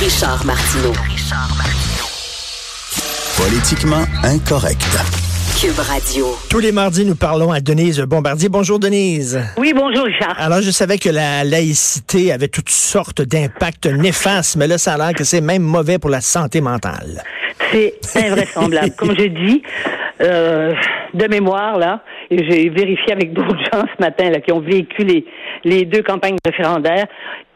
Richard Martineau. Politiquement incorrect. Cube Radio. Tous les mardis, nous parlons à Denise Bombardier. Bonjour, Denise. Oui, bonjour, Richard. Alors, je savais que la laïcité avait toutes sortes d'impacts néfastes, mais là, ça a l'air que c'est même mauvais pour la santé mentale. C'est invraisemblable. Comme je dis, euh, de mémoire, là, et j'ai vérifié avec d'autres gens ce matin là, qui ont vécu les, les deux campagnes référendaires,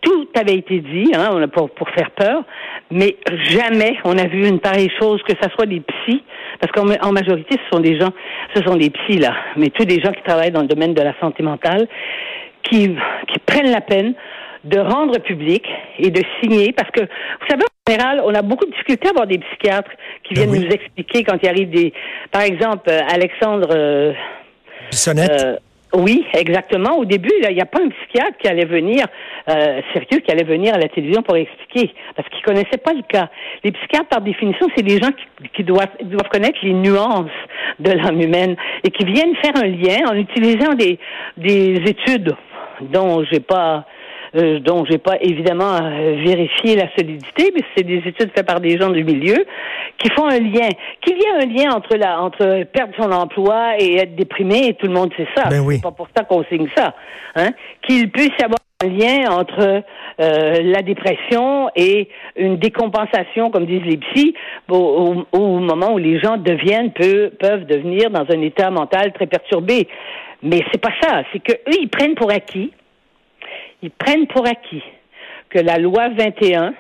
tout avait été dit hein, pour, pour faire peur, mais jamais on a vu une pareille chose, que ce soit des psys, parce qu'en en majorité, ce sont des gens, ce sont des psys, là, mais tous des gens qui travaillent dans le domaine de la santé mentale, qui, qui prennent la peine de rendre public et de signer, parce que, vous savez, en général, on a beaucoup de difficultés à avoir des psychiatres qui Ben viennent oui. nous expliquer quand il arrive des... Par exemple, euh, Alexandre... euh, Bissonnette. euh, oui, exactement. Au début, il n'y a pas un psychiatre qui allait venir, euh, sérieux, qui allait venir à la télévision pour expliquer, parce qu'il connaissait pas le cas. Les psychiatres, par définition, c'est des gens qui, qui doivent, doivent connaître les nuances de l'âme humaine et qui viennent faire un lien en utilisant des, des études dont j'ai pas euh, dont j'ai pas évidemment euh, vérifié la solidité, mais c'est des études faites par des gens du milieu qui font un lien. Qu'il y ait un lien entre la entre perdre son emploi et être déprimé, et tout le monde sait ça. Ben oui. C'est pas pour ça qu'on signe ça. Hein? Qu'il puisse y avoir un lien entre euh, la dépression et une décompensation, comme disent les psys, au, au- au moment où les gens deviennent peu, peuvent devenir dans un état mental très perturbé. Mais c'est pas ça. C'est que eux, ils prennent pour acquis ils prennent pour acquis que la loi 21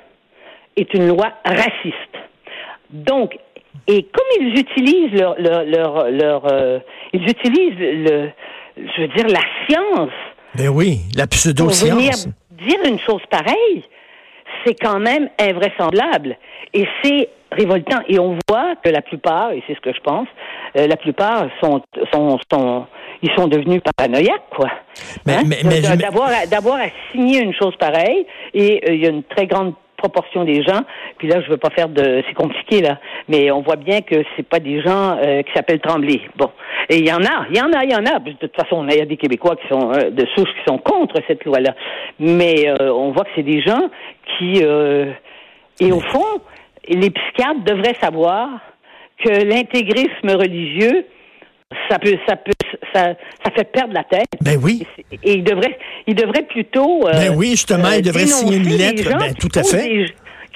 est une loi raciste. Donc, et comme ils utilisent leur, leur, leur, leur, euh, ils utilisent le, je veux dire, la science Ben oui, la pour venir pseudo-science. dire une chose pareille, c'est quand même invraisemblable. Et c'est révoltant. Et on voit que la plupart, et c'est ce que je pense, euh, la plupart sont, sont, sont, ils sont devenus paranoïaques, quoi. Mais- Hein? mais- mais D'avoir à, d'avoir à signer une chose pareille, et euh, il y a une très grande proportion des gens, puis là, je veux pas faire de... C'est compliqué, là, mais on voit bien que c'est pas des gens euh, qui s'appellent Tremblay. Bon. Et il y en a, il y en a, il y en a. De toute façon, il y a des Québécois qui sont euh, de souche qui sont contre cette loi-là. Mais euh, on voit que c'est des gens qui... euh, et au fond, les psychiatres devraient savoir que l'intégrisme religieux, ça peut, ça peut, ça, ça fait perdre la tête. Ben oui. Et, il devrait, il devrait plutôt. euh, Ben oui, justement, il devrait signer une lettre. Ben, tout à fait. des-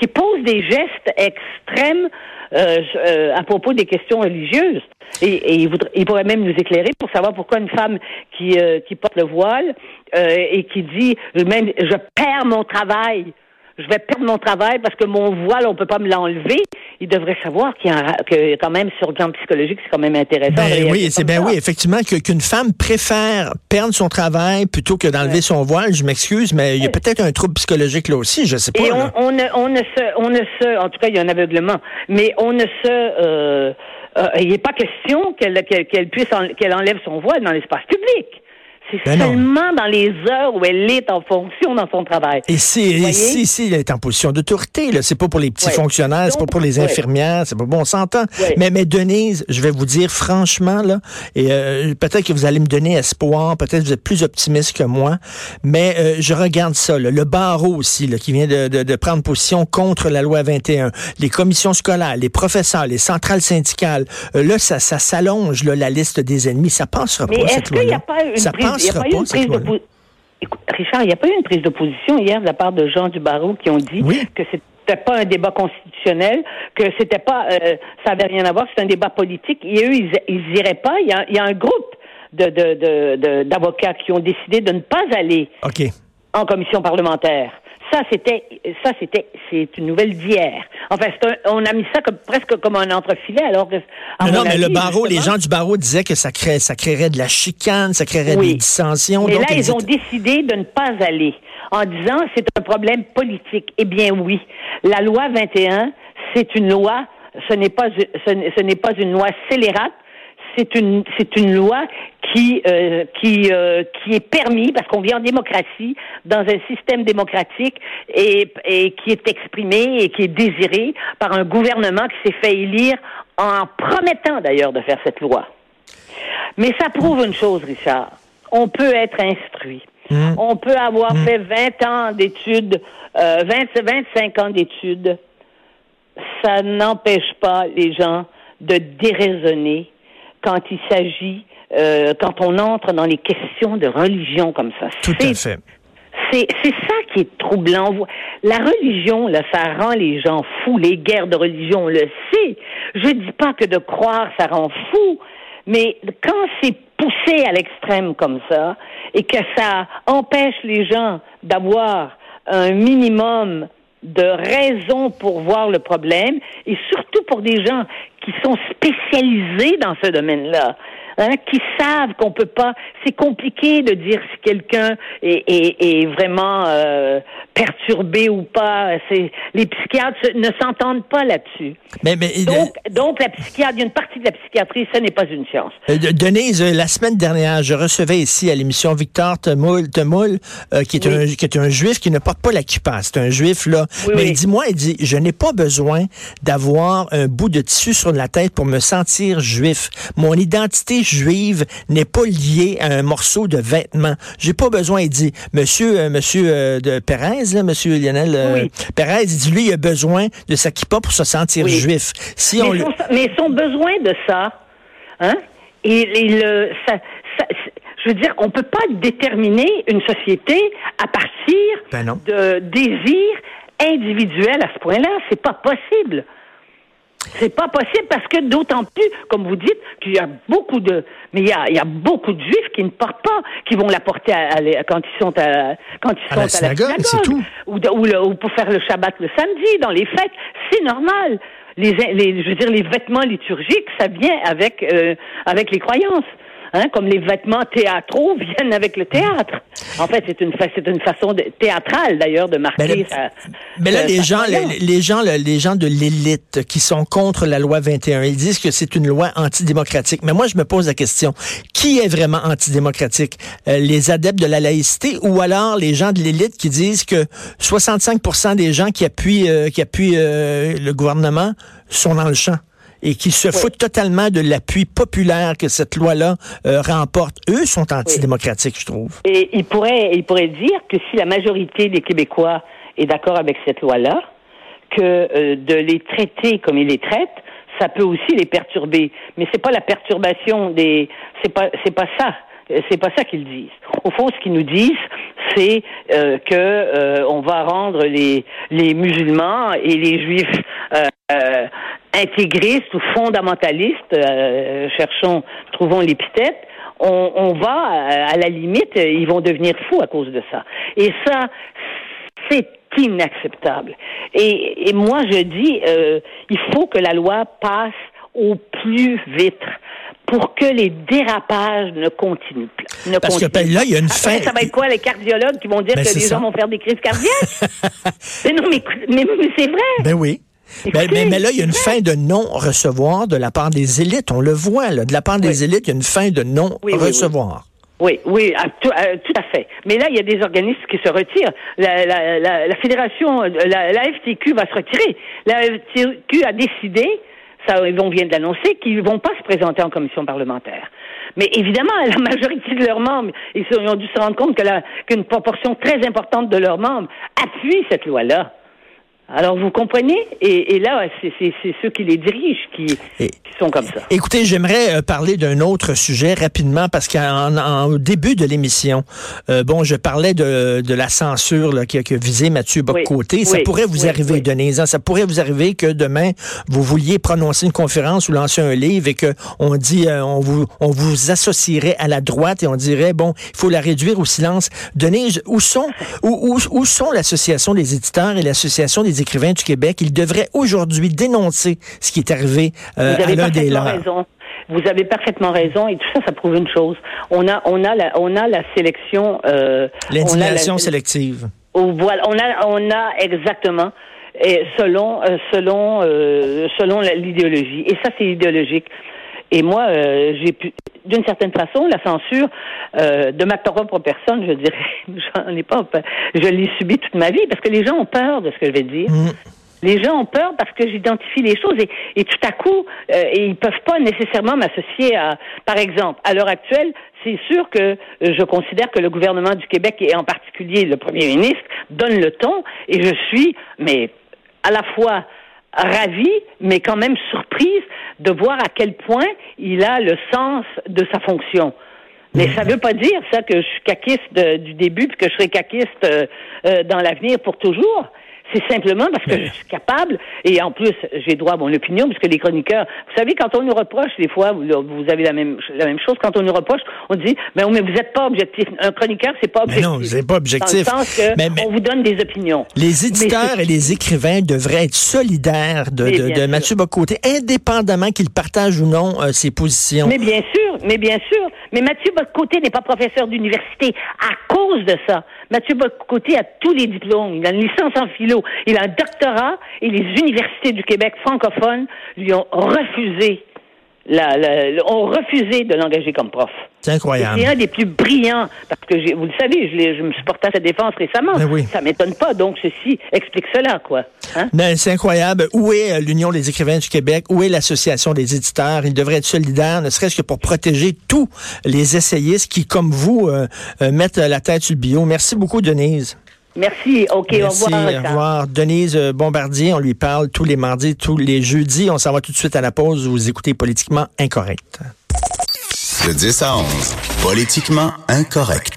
qui posent des gestes extrêmes euh, euh, à propos des questions religieuses. Et, et il, voudrait- il pourrait même nous éclairer pour savoir pourquoi une femme qui, qui porte le voile et qui dit même je perds mon travail. Je vais perdre mon travail parce que mon voile, on peut pas me l'enlever. Il devrait savoir qu'il y a que quand même sur le plan psychologique, c'est quand même intéressant. Ben oui, c'est ben ça. oui, effectivement, que- qu'une femme préfère perdre son travail plutôt que d'enlever son voile. Je m'excuse, mais il y a peut-être un trouble psychologique là aussi, je sais pas. Et on, on, ne, on ne se, on ne se, en tout cas, il y a un aveuglement, mais on ne se, euh, euh, il n'est pas question qu'elle qu'elle qu'elle puisse, en- qu'elle enlève son voile dans l'espace public. C'est Ben non. dans les heures où elle est en fonction dans son travail. Et si, si, si, elle est en position d'autorité, là, c'est pas pour les petits Ouais. fonctionnaires, c'est pas pour les ouais. infirmières, c'est pas bon, on s'entend. Ouais. Mais, mais Denise, je vais vous dire franchement, là, et euh, peut-être que vous allez me donner espoir, peut-être que vous êtes plus optimiste que moi, mais euh, je regarde ça, là, le barreau aussi, là, qui vient de, de, de prendre position contre la loi 21, les commissions scolaires, les professeurs, les centrales syndicales, euh, là, ça, ça s'allonge, là, la liste des ennemis, ça passera Mais pas, cette loi-là. a pas une Ça pas pas, cette de loi-là. Richard, il n'y a pas eu une prise d'opposition hier de la part de gens du barreau qui ont dit Oui. que c'était pas un débat constitutionnel, que c'était pas, euh, ça avait rien à voir, c'est un débat politique. Et eux, ils, ils iraient pas. Il y a, il y a un groupe de, de, de, de- d'avocats qui ont décidé de ne pas aller en commission parlementaire. Ça, c'était, ça, c'était, c'est une nouvelle d'hier. Enfin, un- on a mis ça comme, presque comme un entrefilet, alors que. Non, non, mais le barreau, les gens du barreau disaient que ça, crée, ça créerait de la chicane, ça créerait Oui. des dissensions. Mais donc là, ils ont décidé de ne pas aller en disant c'est un problème politique. Eh bien oui, la loi 21, c'est une loi, ce n'est pas ce n'est ce n'est pas une loi scélérate, c'est une c'est une loi qui euh, qui euh, qui est permis parce qu'on vit en démocratie dans un système démocratique et, et qui est exprimé et qui est désiré par un gouvernement qui s'est fait élire en promettant d'ailleurs de faire cette loi. Mais ça prouve une chose, Richard. On peut être instruit. Mhm. On peut avoir fait 20 ans d'études, euh, 20, 25 ans d'études. Ça n'empêche pas les gens de déraisonner quand il s'agit, euh, quand on entre dans les questions de religion comme ça. Tout à fait. c'est ça qui est troublant. La religion, là, ça rend les gens fous. Les guerres de religion, on le sait. Je dis pas que de croire, ça rend fou. Mais quand c'est poussé à l'extrême comme ça et que ça empêche les gens d'avoir un minimum de raisons pour voir le problème et surtout pour des gens qui sont spécialisés dans ce domaine-là, hein, qui savent qu'on peut pas. C'est compliqué de dire si quelqu'un est, est- est vraiment euh, perturbé ou pas. C'est les psychiatres ne s'entendent pas là-dessus. Mais, mais Donc, donc la a une partie de la psychiatrie, ce n'est pas une science. Euh, de- Denise, euh, la semaine dernière, je recevais ici à l'émission Victor Temoul, Temoul, euh, qui, est Oui. un, qui est un juif qui ne porte pas la kippa. C'est un juif, là. Oui, Mais oui. il dit, moi, il dit, je n'ai pas besoin d'avoir un bout de tissu sur la tête pour me sentir juif. Mon identité juive n'est pas liée à un morceau de vêtement. J'ai pas besoin, il dit, monsieur, euh, monsieur euh, de Perez, là, monsieur Lionel euh, Oui. Perez, il dit, lui, il a besoin de sa kippa pour se sentir Oui. juif. Si on mais, le- son, mais son besoin de ça, hein, ça, ça- je veux dire, on peut pas déterminer une société à partir Ben de désirs individuels à ce point-là. C'est pas possible. C'est pas possible parce que d'autant plus, comme vous dites, qu'il y a beaucoup de, mais il y a, il y a beaucoup de juifs qui ne portent pas, qui vont la porter à, à quand ils sont à, quand ils À sont la à synagogue, la c'est synagogue, tout. ou, de- ou, le- ou pour faire le Shabbat le samedi, dans les fêtes, c'est normal. Les, les, je veux dire, les vêtements liturgiques, ça vient avec euh, avec les croyances. Hein, comme les vêtements théâtraux viennent avec le théâtre. En fait, c'est une, fa- une façon de- théâtrale d'ailleurs de marquer Mais là- sa- Mais là, sa- les sa gens, les, les gens, les gens de l'élite qui sont contre la loi 21, ils disent que c'est une loi antidémocratique. Mais moi, je me pose la question qui est vraiment antidémocratique? Euh, Les adeptes de la laïcité ou alors les gens de l'élite qui disent que 65% des gens qui appuient, euh, qui appuient euh, le gouvernement sont dans le champ? Et qui se foutent totalement de l'appui populaire que cette loi-là euh, remporte. Eux sont antidémocratiques, je trouve. Et il pourrait, il pourrait dire que si la majorité des Québécois est d'accord avec cette loi-là, que euh, de les traiter comme ils les traitent, ça peut aussi les perturber. Mais c'est pas la perturbation des, c'est pas, c'est pas ça. Euh, C'est pas ça qu'ils disent. Au fond, ce qu'ils nous disent, c'est euh, que euh, on va rendre les les musulmans et les juifs euh, euh, intégristes ou fondamentalistes. euh, cherchons, trouvons l'épithète on, on va, à la limite, ils vont devenir fous à cause de ça. Et ça, c'est inacceptable. Et, et moi, je dis, il faut que la loi passe au plus vite pour que les dérapages ne continuent plus. Ne Parce que, continuent ben, là, il y a une Après, fin- Ça va être quoi, les cardiologues qui vont dire Ben, que les ça. gens vont faire des crises cardiaques? mais non, mais, écoute- mais, mais c'est vrai. Ben oui. Ben, mais, mais là, il y a une fin de non-recevoir de la part des élites. On le voit, là. De la part des élites, il y a une fin de Oui, oui, non-recevoir. Oui, oui, tout, à- tout à fait. Mais là, il y a des organismes qui se retirent. La, la, la, la fédération, la, la FTQ va se retirer. La FTQ a décidé, ça, on vient de l'annoncer, qu'ils vont pas se présenter en commission parlementaire. Mais évidemment, la majorité de leurs membres, ils ont dû se rendre compte qu'une proportion très importante de leurs membres appuie cette loi-là. Alors, vous comprenez? Et, et là, c'est ceux qui les dirigent qui, Et- qui sont comme ça. Écoutez, j'aimerais euh, parler d'un autre sujet rapidement parce qu'au début de l'émission, euh, bon, je parlais de, de la censure là, qui, a- qui a visé Mathieu Boccoté. ça oui, pourrait vous oui, arriver. Denise. hein, ça pourrait vous arriver que demain, vous vouliez prononcer une conférence ou lancer un livre et que on dit, euh, on vous, on vous associerait à la droite et on dirait, bon, il faut la réduire au silence. Denise, où sont, où, où, où sont l'association des éditeurs et l'association des écrivains du Québec? Ils devraient aujourd'hui dénoncer ce qui est arrivé euh, Vous à avez l'un des parfaitement leurs. raison. Vous avez parfaitement raison et tout ça, ça prouve une chose. On a, on a la, on a la sélection. Euh, L'indignation la- sélective. Oh, voilà, on a, on a exactement. Et selon, euh, selon, euh, selon l'idéologie. Et ça, c'est idéologique. Et moi, euh, j'ai pu, d'une certaine façon, la censure euh, de ma propre personne, je dirais, j'en ai pas, je l'ai subi toute ma vie parce que les gens ont peur de ce que je vais dire. Mm. Les gens ont peur parce que j'identifie les choses et, et tout à coup, euh, et ils peuvent pas nécessairement m'associer à, par exemple, à l'heure actuelle, c'est sûr que je considère que le gouvernement du Québec et en particulier le premier ministre donne le ton et je suis, mais à la fois ravie, mais quand même surprise de voir à quel point il a le sens de sa fonction. Mais ça ne veut pas dire ça que je suis caquiste du début puis que je serai caquiste euh, euh, dans l'avenir pour toujours. C'est simplement parce que je suis capable, et en plus, j'ai droit à mon opinion, puisque les chroniqueurs, vous savez, quand on nous reproche, des fois, vous, avez la même, la même chose, quand on nous reproche, on dit, mais, mais vous n'êtes pas objectif. Un chroniqueur, c'est pas objectif. Mais non, vous n'êtes pas objectif. Dans le sens que on vous donne des opinions. Les éditeurs et les écrivains devraient être solidaires de, de, de Mathieu Bocoté, indépendamment qu'il partage ou non euh, ses positions. Mais bien sûr, mais bien sûr. Mais Mathieu Bocoté n'est pas professeur d'université à cause de ça. Mathieu Bocoté a tous les diplômes. Il a une licence en philo. Il a un doctorat et les universités du Québec francophones lui ont refusé la, ont refusé de l'engager comme prof. C'est incroyable. C'est un des plus brillants, parce que vous le savez, je, je me suis porté à sa défense récemment. Ça ben Ça m'étonne pas, donc ceci explique cela, quoi. Hein? Ben, c'est incroyable. Où est euh, l'Union des écrivains du Québec? Où est l'Association des éditeurs? Ils devraient être solidaires, ne serait-ce que pour protéger tous les essayistes qui, comme vous, euh, euh, mettent la tête sur le bio. Merci beaucoup, Denise. Merci. OK, au revoir. Au revoir. Denise Bombardier, on lui parle tous les mardis, tous les jeudis. On s'en va tout de suite à la pause. Vous écoutez Politiquement Incorrect. De 10 à 11, Politiquement Incorrect.